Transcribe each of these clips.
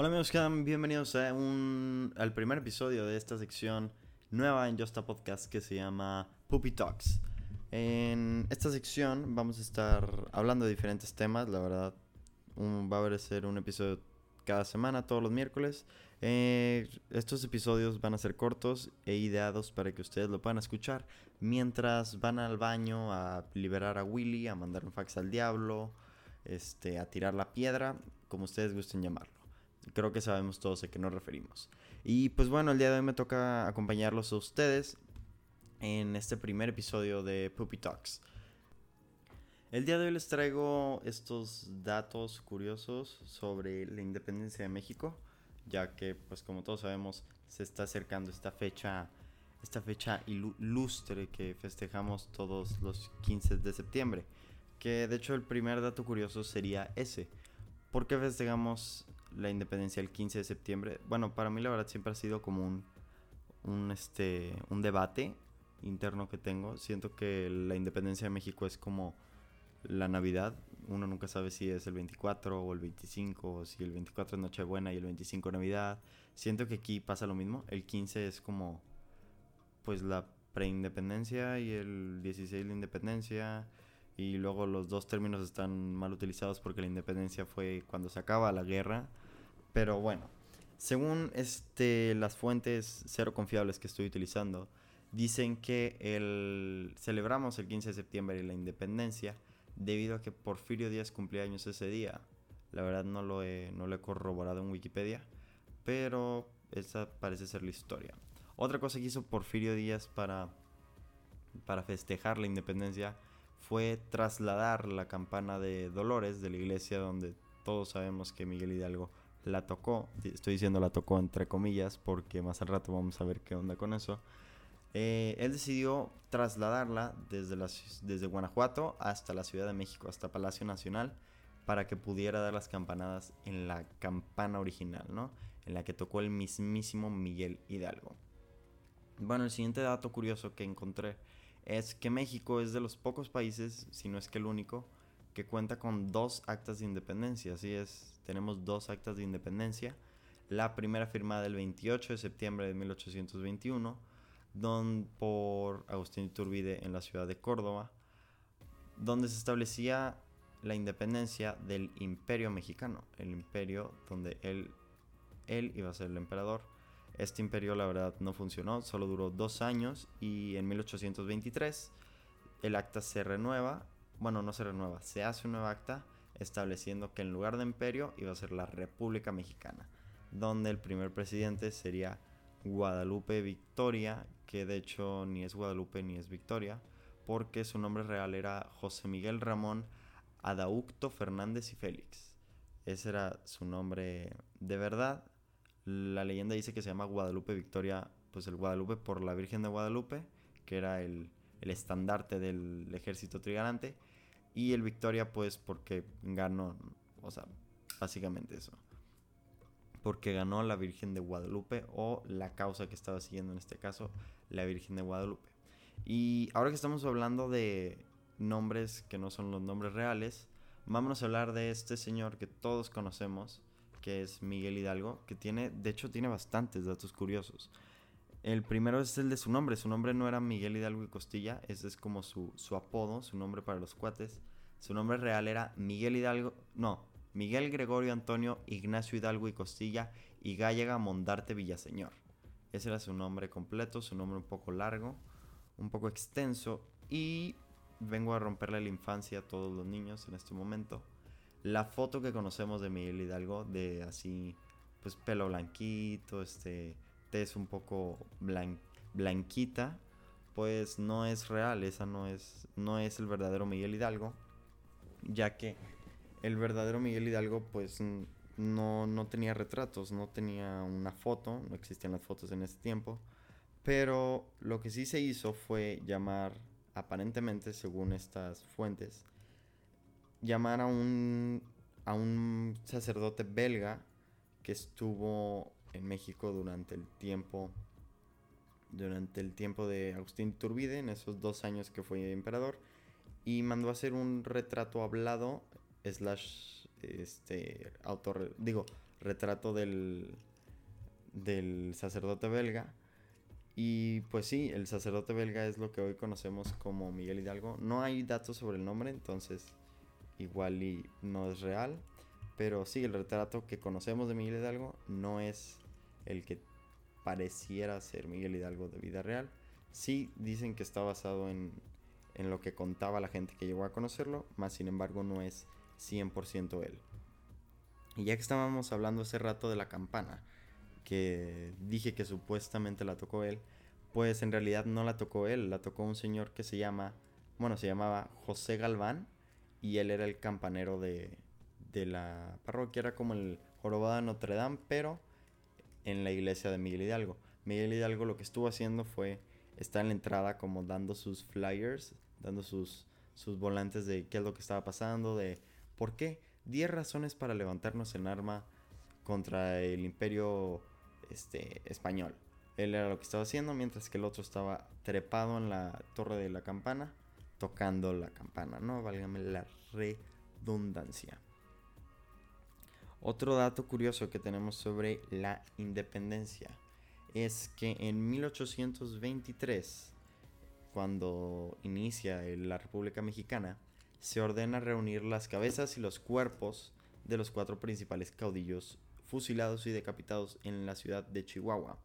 Hola amigos, bienvenidos a un, al primer episodio de esta sección nueva en Justa Podcast que se llama Puppy Talks. En esta sección vamos a estar hablando de diferentes temas, la verdad va a haber un episodio cada semana, todos los miércoles. Eh, estos episodios van a ser cortos e ideados para que ustedes lo puedan escuchar mientras van al baño a liberar a Willy, a mandar un fax al diablo, este, a tirar la piedra, como ustedes gusten llamarlo. Creo que sabemos todos a qué nos referimos. Y pues bueno, el día de hoy me toca acompañarlos a ustedes en este primer episodio de Puppy Talks. El día de hoy les traigo estos datos curiosos sobre la independencia de México, ya que pues como todos sabemos se está acercando esta fecha esta fecha ilustre que festejamos todos los 15 de septiembre, que de hecho el primer dato curioso sería ese. ¿Por qué festejamos la independencia el 15 de septiembre? Bueno, para mí la verdad siempre ha sido como un, un, este, un debate interno que tengo. Siento que la independencia de México es como la Navidad. Uno nunca sabe si es el 24 o el 25, o si el 24 es Nochebuena y el 25 Navidad. Siento que aquí pasa lo mismo. El 15 es como pues la preindependencia y el 16 la independencia. Y luego los dos términos están mal utilizados porque la independencia fue cuando se acaba la guerra. Pero bueno, según este, las fuentes cero confiables que estoy utilizando, dicen que el, celebramos el 15 de septiembre la independencia debido a que Porfirio Díaz cumplía años ese día. La verdad no lo he, no lo he corroborado en Wikipedia, pero esa parece ser la historia. Otra cosa que hizo Porfirio Díaz para, para festejar la independencia fue trasladar la campana de Dolores de la iglesia donde todos sabemos que Miguel Hidalgo la tocó. Estoy diciendo la tocó entre comillas porque más al rato vamos a ver qué onda con eso. Eh, él decidió trasladarla desde, desde Guanajuato hasta la Ciudad de México, hasta Palacio Nacional, para que pudiera dar las campanadas en la campana original, ¿no? En la que tocó el mismísimo Miguel Hidalgo. Bueno, el siguiente dato curioso que encontré es que México es de los pocos países, si no es que el único, que cuenta con dos actas de independencia. Así es, tenemos dos actas de independencia. La primera firmada el 28 de septiembre de 1821 don, por Agustín Iturbide en la ciudad de Córdoba, donde se establecía la independencia del imperio mexicano, el imperio donde él, él iba a ser el emperador. Este imperio la verdad no funcionó, solo duró dos años y en 1823 el acta se renueva, bueno no se renueva, se hace un nuevo acta estableciendo que en lugar de imperio iba a ser la República Mexicana, donde el primer presidente sería Guadalupe Victoria, que de hecho ni es Guadalupe ni es Victoria, porque su nombre real era José Miguel Ramón Adaucto Fernández y Félix. Ese era su nombre de verdad. La leyenda dice que se llama Guadalupe Victoria, pues el Guadalupe por la Virgen de Guadalupe, que era el, el estandarte del ejército trigarante, y el Victoria pues porque ganó, o sea, básicamente eso porque ganó la Virgen de Guadalupe o la causa que estaba siguiendo en este caso, la Virgen de Guadalupe. Y ahora que estamos hablando de nombres que no son los nombres reales, vamos a hablar de este señor que todos conocemos, que es Miguel Hidalgo, que tiene, de hecho tiene bastantes datos curiosos. El primero es el de su nombre, su nombre no era Miguel Hidalgo y Costilla, ese es como su, su apodo, su nombre para los cuates. Su nombre real era Miguel Hidalgo, no, Miguel Gregorio Antonio Ignacio Hidalgo y Costilla y Gallega Mondarte Villaseñor. Ese era su nombre completo, su nombre un poco largo, un poco extenso y vengo a romperle la infancia a todos los niños en este momento. La foto que conocemos de Miguel Hidalgo, de así, pues pelo blanquito, este, tez un poco blanquita, pues no es real, esa no es, no es el verdadero Miguel Hidalgo, ya que el verdadero Miguel Hidalgo pues no, no tenía retratos, no tenía una foto, no existían las fotos en ese tiempo, pero lo que sí se hizo fue llamar, aparentemente según estas fuentes, llamar a un, a un sacerdote belga que estuvo en México durante el tiempo durante el tiempo de Agustín Turbide, en esos dos años que fue emperador, y mandó a hacer un retrato hablado slash este autor digo retrato del, del sacerdote belga. Y pues sí, el sacerdote belga es lo que hoy conocemos como Miguel Hidalgo. No hay datos sobre el nombre, entonces igual y no es real. Pero sí, el retrato que conocemos de Miguel Hidalgo no es el que pareciera ser Miguel Hidalgo de vida real. Sí dicen que está basado en, en lo que contaba la gente que llegó a conocerlo, más sin embargo no es 100% él. Y ya que estábamos hablando hace rato de la campana, que dije que supuestamente la tocó él, pues en realidad no la tocó él, la tocó un señor que se llama, bueno, se llamaba José Galván y él era el campanero de, de la parroquia, era como el jorobado de Notre Dame, pero en la iglesia de Miguel Hidalgo. Miguel Hidalgo lo que estuvo haciendo fue estar en la entrada como dando sus flyers, dando sus, sus volantes de qué es lo que estaba pasando, de por qué 10 razones para levantarnos en arma contra el imperio este, español. Él era lo que estaba haciendo, mientras que el otro estaba trepado en la torre de la campana, tocando la campana, ¿no? Válgame la redundancia. Otro dato curioso que tenemos sobre la independencia es que en 1823, cuando inicia la República Mexicana, se ordena reunir las cabezas y los cuerpos de los cuatro principales caudillos fusilados y decapitados en la ciudad de Chihuahua.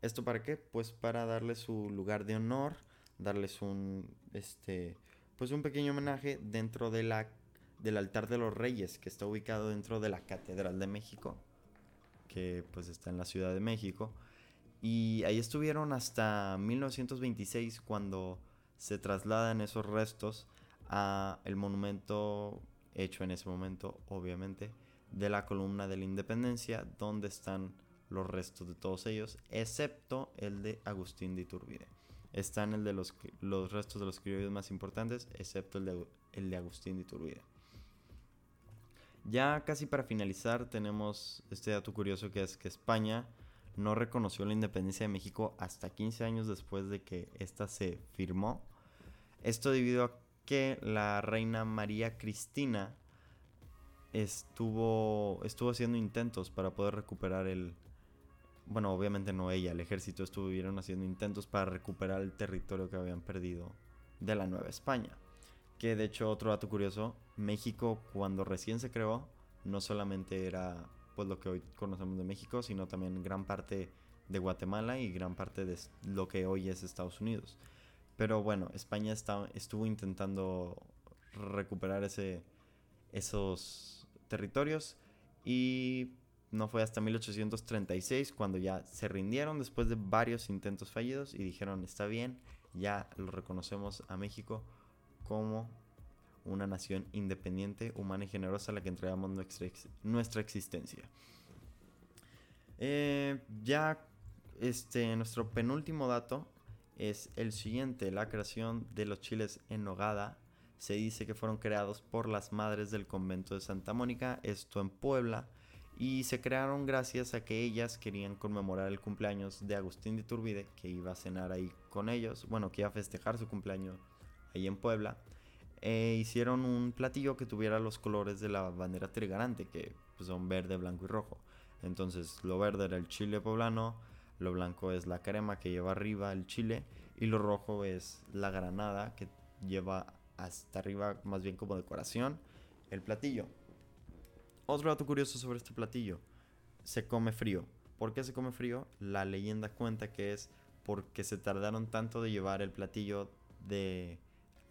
¿Esto para qué? Pues para darles su lugar de honor, darles un este pues un pequeño homenaje dentro de la del altar de los reyes que está ubicado dentro de la Catedral de México, que pues está en la Ciudad de México. Y ahí estuvieron hasta 1926 cuando se trasladan esos restos a el monumento hecho en ese momento, obviamente, de la columna de la Independencia, donde están los restos de todos ellos, excepto el de Agustín de Iturbide. Están el de los, los restos de los criollos más importantes, excepto el de, el de Agustín de Iturbide. Ya casi para finalizar tenemos este dato curioso que es que España no reconoció la independencia de México hasta 15 años después de que ésta se firmó. Esto debido a que la reina María Cristina estuvo, estuvo haciendo intentos para poder recuperar el... Bueno, obviamente no ella, el ejército estuvieron haciendo intentos para recuperar el territorio que habían perdido de la Nueva España. Que de hecho, otro dato curioso, México cuando recién se creó, no solamente era pues lo que hoy conocemos de México, sino también gran parte de Guatemala y gran parte de lo que hoy es Estados Unidos. Pero bueno, España estuvo intentando recuperar ese, esos territorios y no fue hasta 1836 cuando ya se rindieron después de varios intentos fallidos y dijeron está bien, ya lo reconocemos a México como una nación independiente, humana y generosa a la que entregamos nuestra, nuestra existencia. Eh, ya este, nuestro penúltimo dato es el siguiente, la creación de los chiles en nogada. Se dice que fueron creados por las madres del convento de Santa Mónica, esto en Puebla, y se crearon gracias a que ellas querían conmemorar el cumpleaños de Agustín de Turbide, que iba a cenar ahí con ellos, bueno, que iba a festejar su cumpleaños ahí en Puebla. E hicieron un platillo que tuviera los colores de la bandera trigarante, que pues, son verde, blanco y rojo. Entonces, lo verde era el chile poblano, lo blanco es la crema que lleva arriba el chile y lo rojo es la granada que lleva hasta arriba más bien como decoración el platillo. Otro dato curioso sobre este platillo, se come frío. ¿Por qué se come frío? La leyenda cuenta que es porque se tardaron tanto de llevar el platillo de,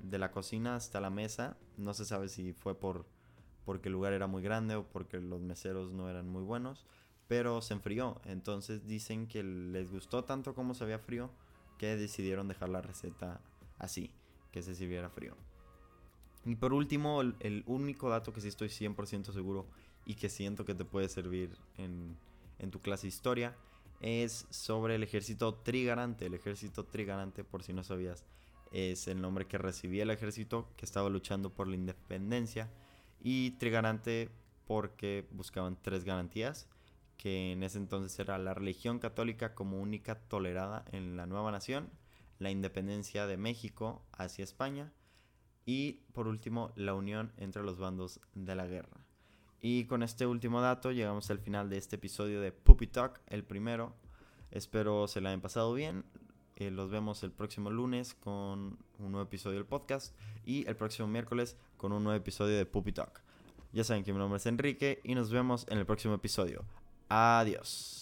de la cocina hasta la mesa. No se sabe si fue por porque el lugar era muy grande o porque los meseros no eran muy buenos pero se enfrió. Entonces dicen que les gustó tanto como se veía frío que decidieron dejar la receta así, que se sirviera frío. Y por último, el, único dato que sí estoy 100% seguro y que siento que te puede servir en, en tu clase de historia es sobre el ejército trigarante. El ejército trigarante, por si no sabías, es el nombre que recibía el ejército que estaba luchando por la independencia. Y trigarante porque buscaban tres garantías que en ese entonces era la religión católica como única tolerada en la nueva nación, la independencia de México hacia España y por último la unión entre los bandos de la guerra. Y con este último dato llegamos al final de este episodio de Puppy Talk, el primero. Espero se la hayan pasado bien. Eh, los vemos el próximo lunes con un nuevo episodio del podcast y el próximo miércoles con un nuevo episodio de Puppy Talk. Ya saben que mi nombre es Enrique y nos vemos en el próximo episodio. Adiós.